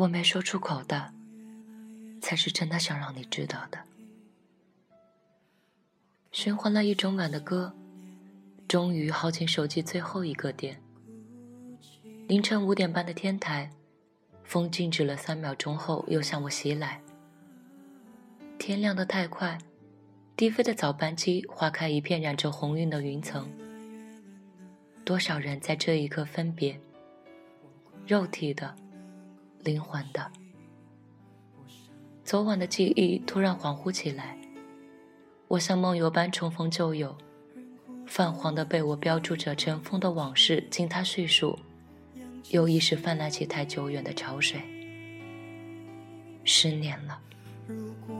我没说出口的，才是真的想让你知道的。循环了一整晚的歌，终于耗尽手机最后一个电。凌晨五点半的天台，风静止了三秒钟后，又向我袭来。天亮得太快，低飞的早班机划开一片染着红晕的云层。多少人在这一刻分别，肉体的。灵魂的，昨晚的记忆突然恍惚起来，我像梦游般重逢旧友，泛黄的被我标注着尘封的往事，经他叙述，又一时泛滥起太久远的潮水。十年了。如果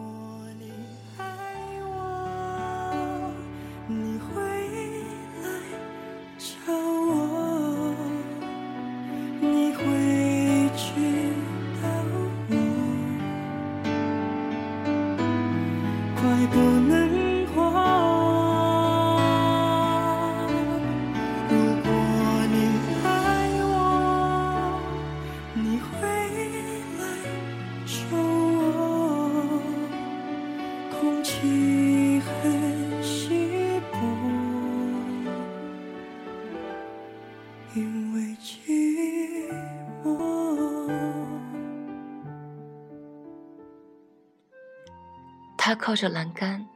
他靠着栏杆，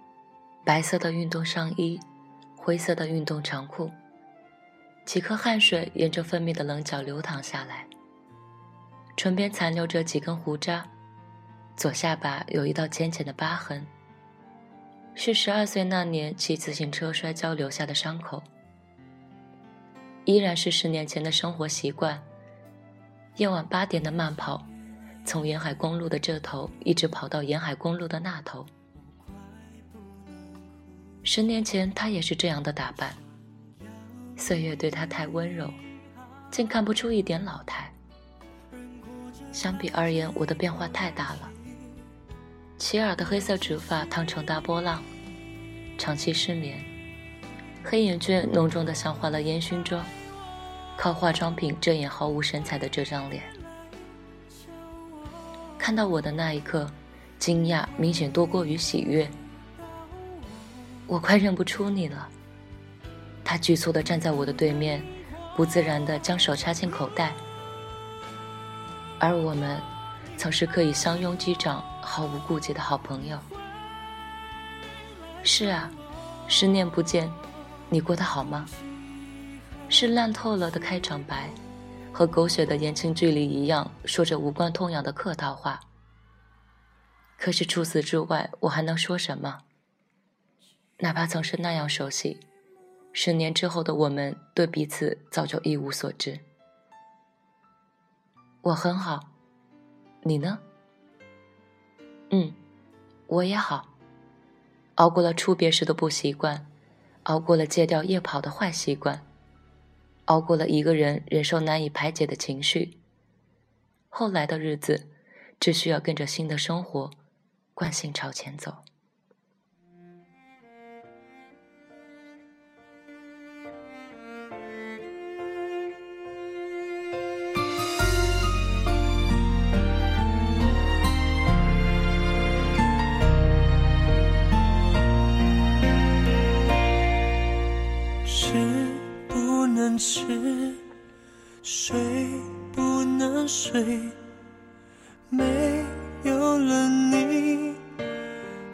白色的运动上衣，灰色的运动长裤，几颗汗水沿着分泌的棱角流淌下来，唇边残留着几根胡渣，左下巴有一道浅浅的疤痕，是十二岁那年骑自行车摔跤留下的伤口，依然是十年前的生活习惯，夜晚八点的慢跑，从沿海公路的这头一直跑到沿海公路的那头。十年前，他也是这样的打扮。岁月对他太温柔，竟看不出一点老态。相比而言，我的变化太大了。齐耳的黑色直发烫成大波浪，长期失眠，黑眼圈浓重的像化了烟熏妆，靠化妆品遮掩毫无神采的这张脸。看到我的那一刻，惊讶明显多过于喜悦。我快认不出你了。他局促地站在我的对面，不自然地将手插进口袋。而我们，曾是可以相拥击掌、毫无顾忌的好朋友。是啊，十年不见，你过得好吗？是烂透了的开场白，和狗血的言情剧里一样，说着无关痛痒的客套话。可是除此之外，我还能说什么？哪怕曾是那样熟悉，十年之后的我们对彼此早就一无所知。我很好，你呢？嗯，我也好。熬过了初别时的不习惯，熬过了戒掉夜跑的坏习惯，熬过了一个人忍受难以排解的情绪。后来的日子，只需要跟着新的生活，惯性朝前走。睡，没有了你，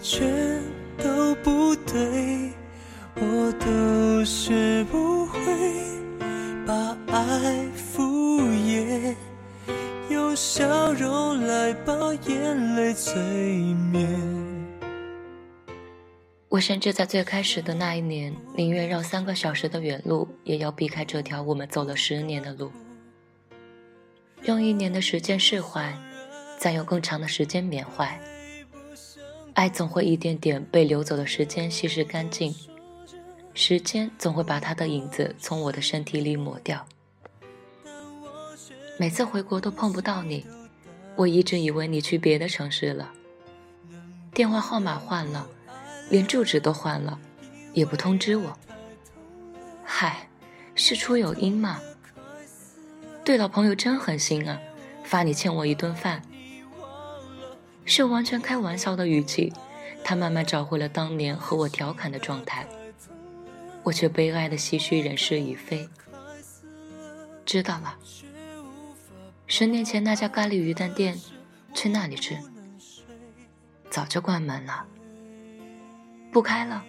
全都不对，我都学不会把爱敷衍，用笑容来把眼泪催眠。我甚至在最开始的那一年，宁愿绕三个小时的远路，也要避开这条我们走了十年的路。用一年的时间释怀，再用更长的时间缅怀。爱总会一点点被流走的时间稀释干净，时间总会把它的影子从我的身体里抹掉。每次回国都碰不到你，我一直以为你去别的城市了，电话号码换了。连住址都换了，也不通知我。嗨，事出有因嘛。对老朋友真狠心啊，罚你欠我一顿饭。是完全开玩笑的语气，他慢慢找回了当年和我调侃的状态，我却悲哀的唏嘘人事已非。知道了，十年前那家咖喱鱼蛋店，去那里吃。早就关门了，不开了。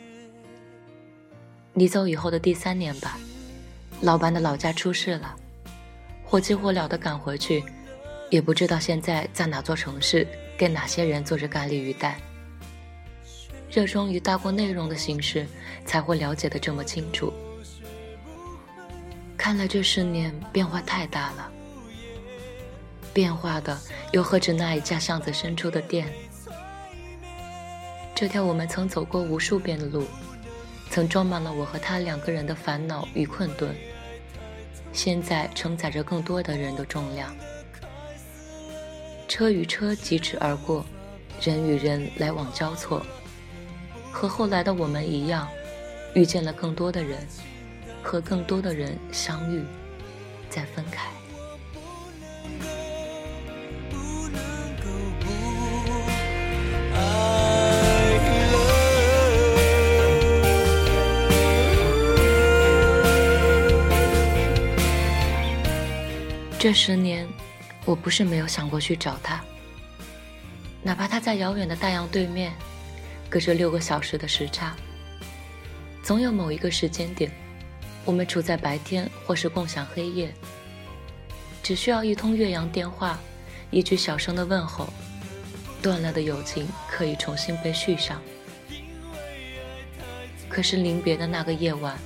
你走以后的第三年吧，老板的老家出事了，火急火燎的赶回去，也不知道现在在哪座城市，跟哪些人做着咖喱鱼蛋。热衷于大过内容的形式，才会了解的这么清楚。看来这十年变化太大了，变化的又何止那一家巷子深处的店？这条我们曾走过无数遍的路，曾装满了我和他两个人的烦恼与困顿，现在承载着更多的人的重量。车与车疾驰而过，人与人来往交错，和后来的我们一样，遇见了更多的人，和更多的人相遇，再分开。这十年，我不是没有想过去找他，哪怕他在遥远的大洋对面，隔着六个小时的时差。总有某一个时间点，我们处在白天或是共享黑夜，只需要一通越洋电话，一句小声的问候，断了的友情可以重新被续上。可是临别的那个夜晚，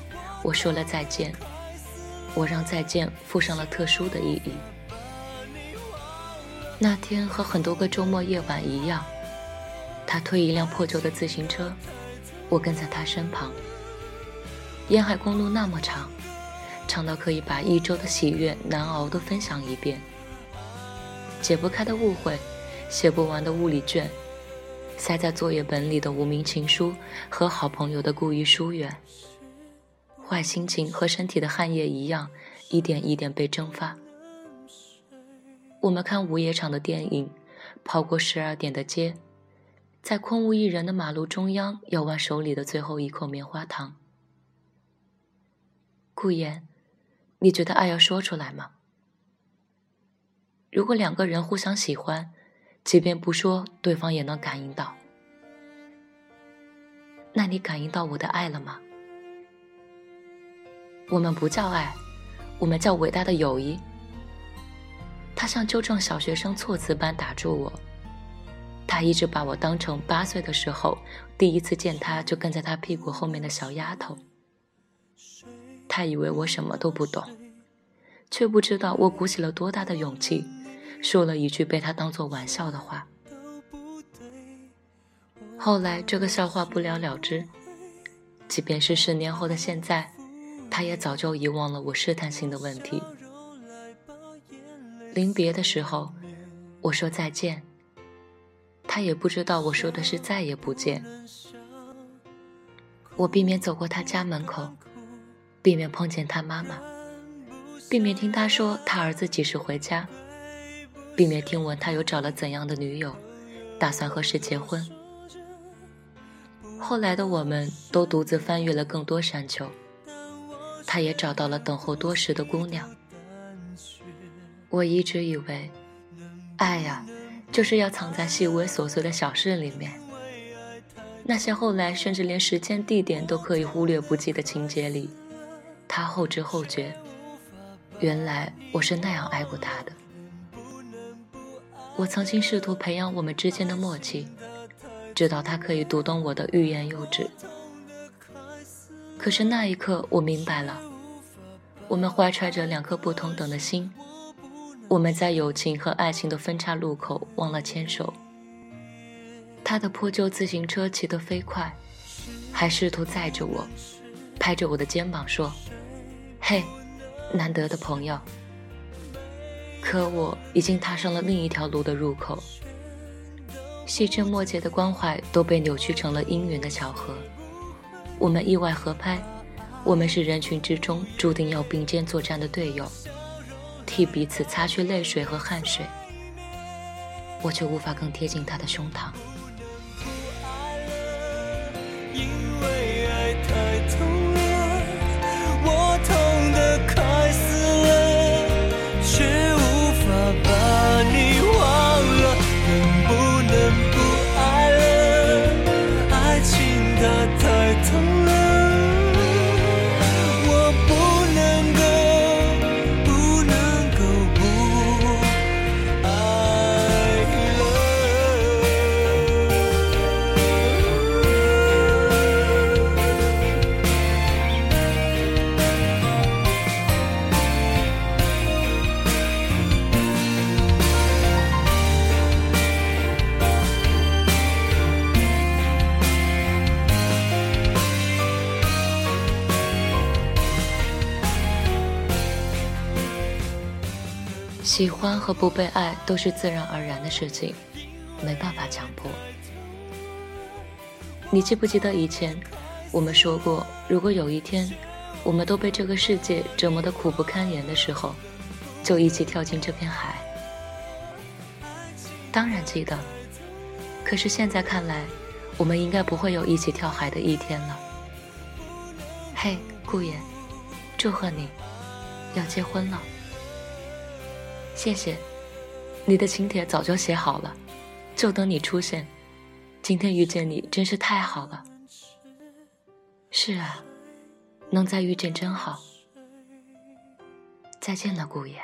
我说了再见。我让再见附上了特殊的意义。那天和很多个周末夜晚一样，他推一辆破旧的自行车，我跟在他身旁。沿海公路那么长，长到可以把一周的喜悦难熬都分享一遍。解不开的误会，写不完的物理卷，塞在作业本里的无名情书和好朋友的故意疏远。坏心情和身体的汗液一样，一点一点被蒸发。我们看午夜场的电影，跑过十二点的街，在空无一人的马路中央，咬完手里的最后一口棉花糖。顾言，你觉得爱要说出来吗？如果两个人互相喜欢，即便不说，对方也能感应到。那你感应到我的爱了吗？我们不叫爱，我们叫伟大的友谊。他像纠正小学生措辞般打住我。他一直把我当成八岁的时候第一次见他就跟在他屁股后面的小丫头。他以为我什么都不懂，却不知道我鼓起了多大的勇气，说了一句被他当作玩笑的话。后来这个笑话不了了之，即便是十年后的现在。他也早就遗忘了我试探性的问题。临别的时候，我说再见，他也不知道我说的是再也不见。我避免走过他家门口，避免碰见他妈妈，避免听他说他儿子几时回家，避免听闻他又找了怎样的女友，打算何时结婚。后来的我们都独自翻越了更多山丘。他也找到了等候多时的姑娘。我一直以为，爱呀，就是要藏在细微琐碎的小事里面，那些后来甚至连时间地点都可以忽略不计的情节里，他后知后觉。原来我是那样爱过他的。我曾经试图培养我们之间的默契，直到他可以读懂我的欲言又止。可是那一刻，我明白了，我们怀揣着两颗不同等的心，我们在友情和爱情的分岔路口忘了牵手。他的破旧自行车骑得飞快，还试图载着我，拍着我的肩膀说：“嘿，难得的朋友。”可我已经踏上了另一条路的入口，细枝末节的关怀都被扭曲成了姻缘的巧合。我们意外合拍我们是人群之中注定要并肩作战的队友替彼此擦去泪水和汗水我却无法更贴近他的胸膛。喜欢和不被爱都是自然而然的事情，没办法强迫。你记不记得以前我们说过，如果有一天我们都被这个世界折磨得苦不堪言的时候，就一起跳进这片海？当然记得。可是现在看来，我们应该不会有一起跳海的一天了。嘿，顾言，祝贺你，要结婚了。谢谢，你的请帖早就写好了，就等你出现。今天遇见你真是太好了。是啊，能再遇见真好。再见了，顾言。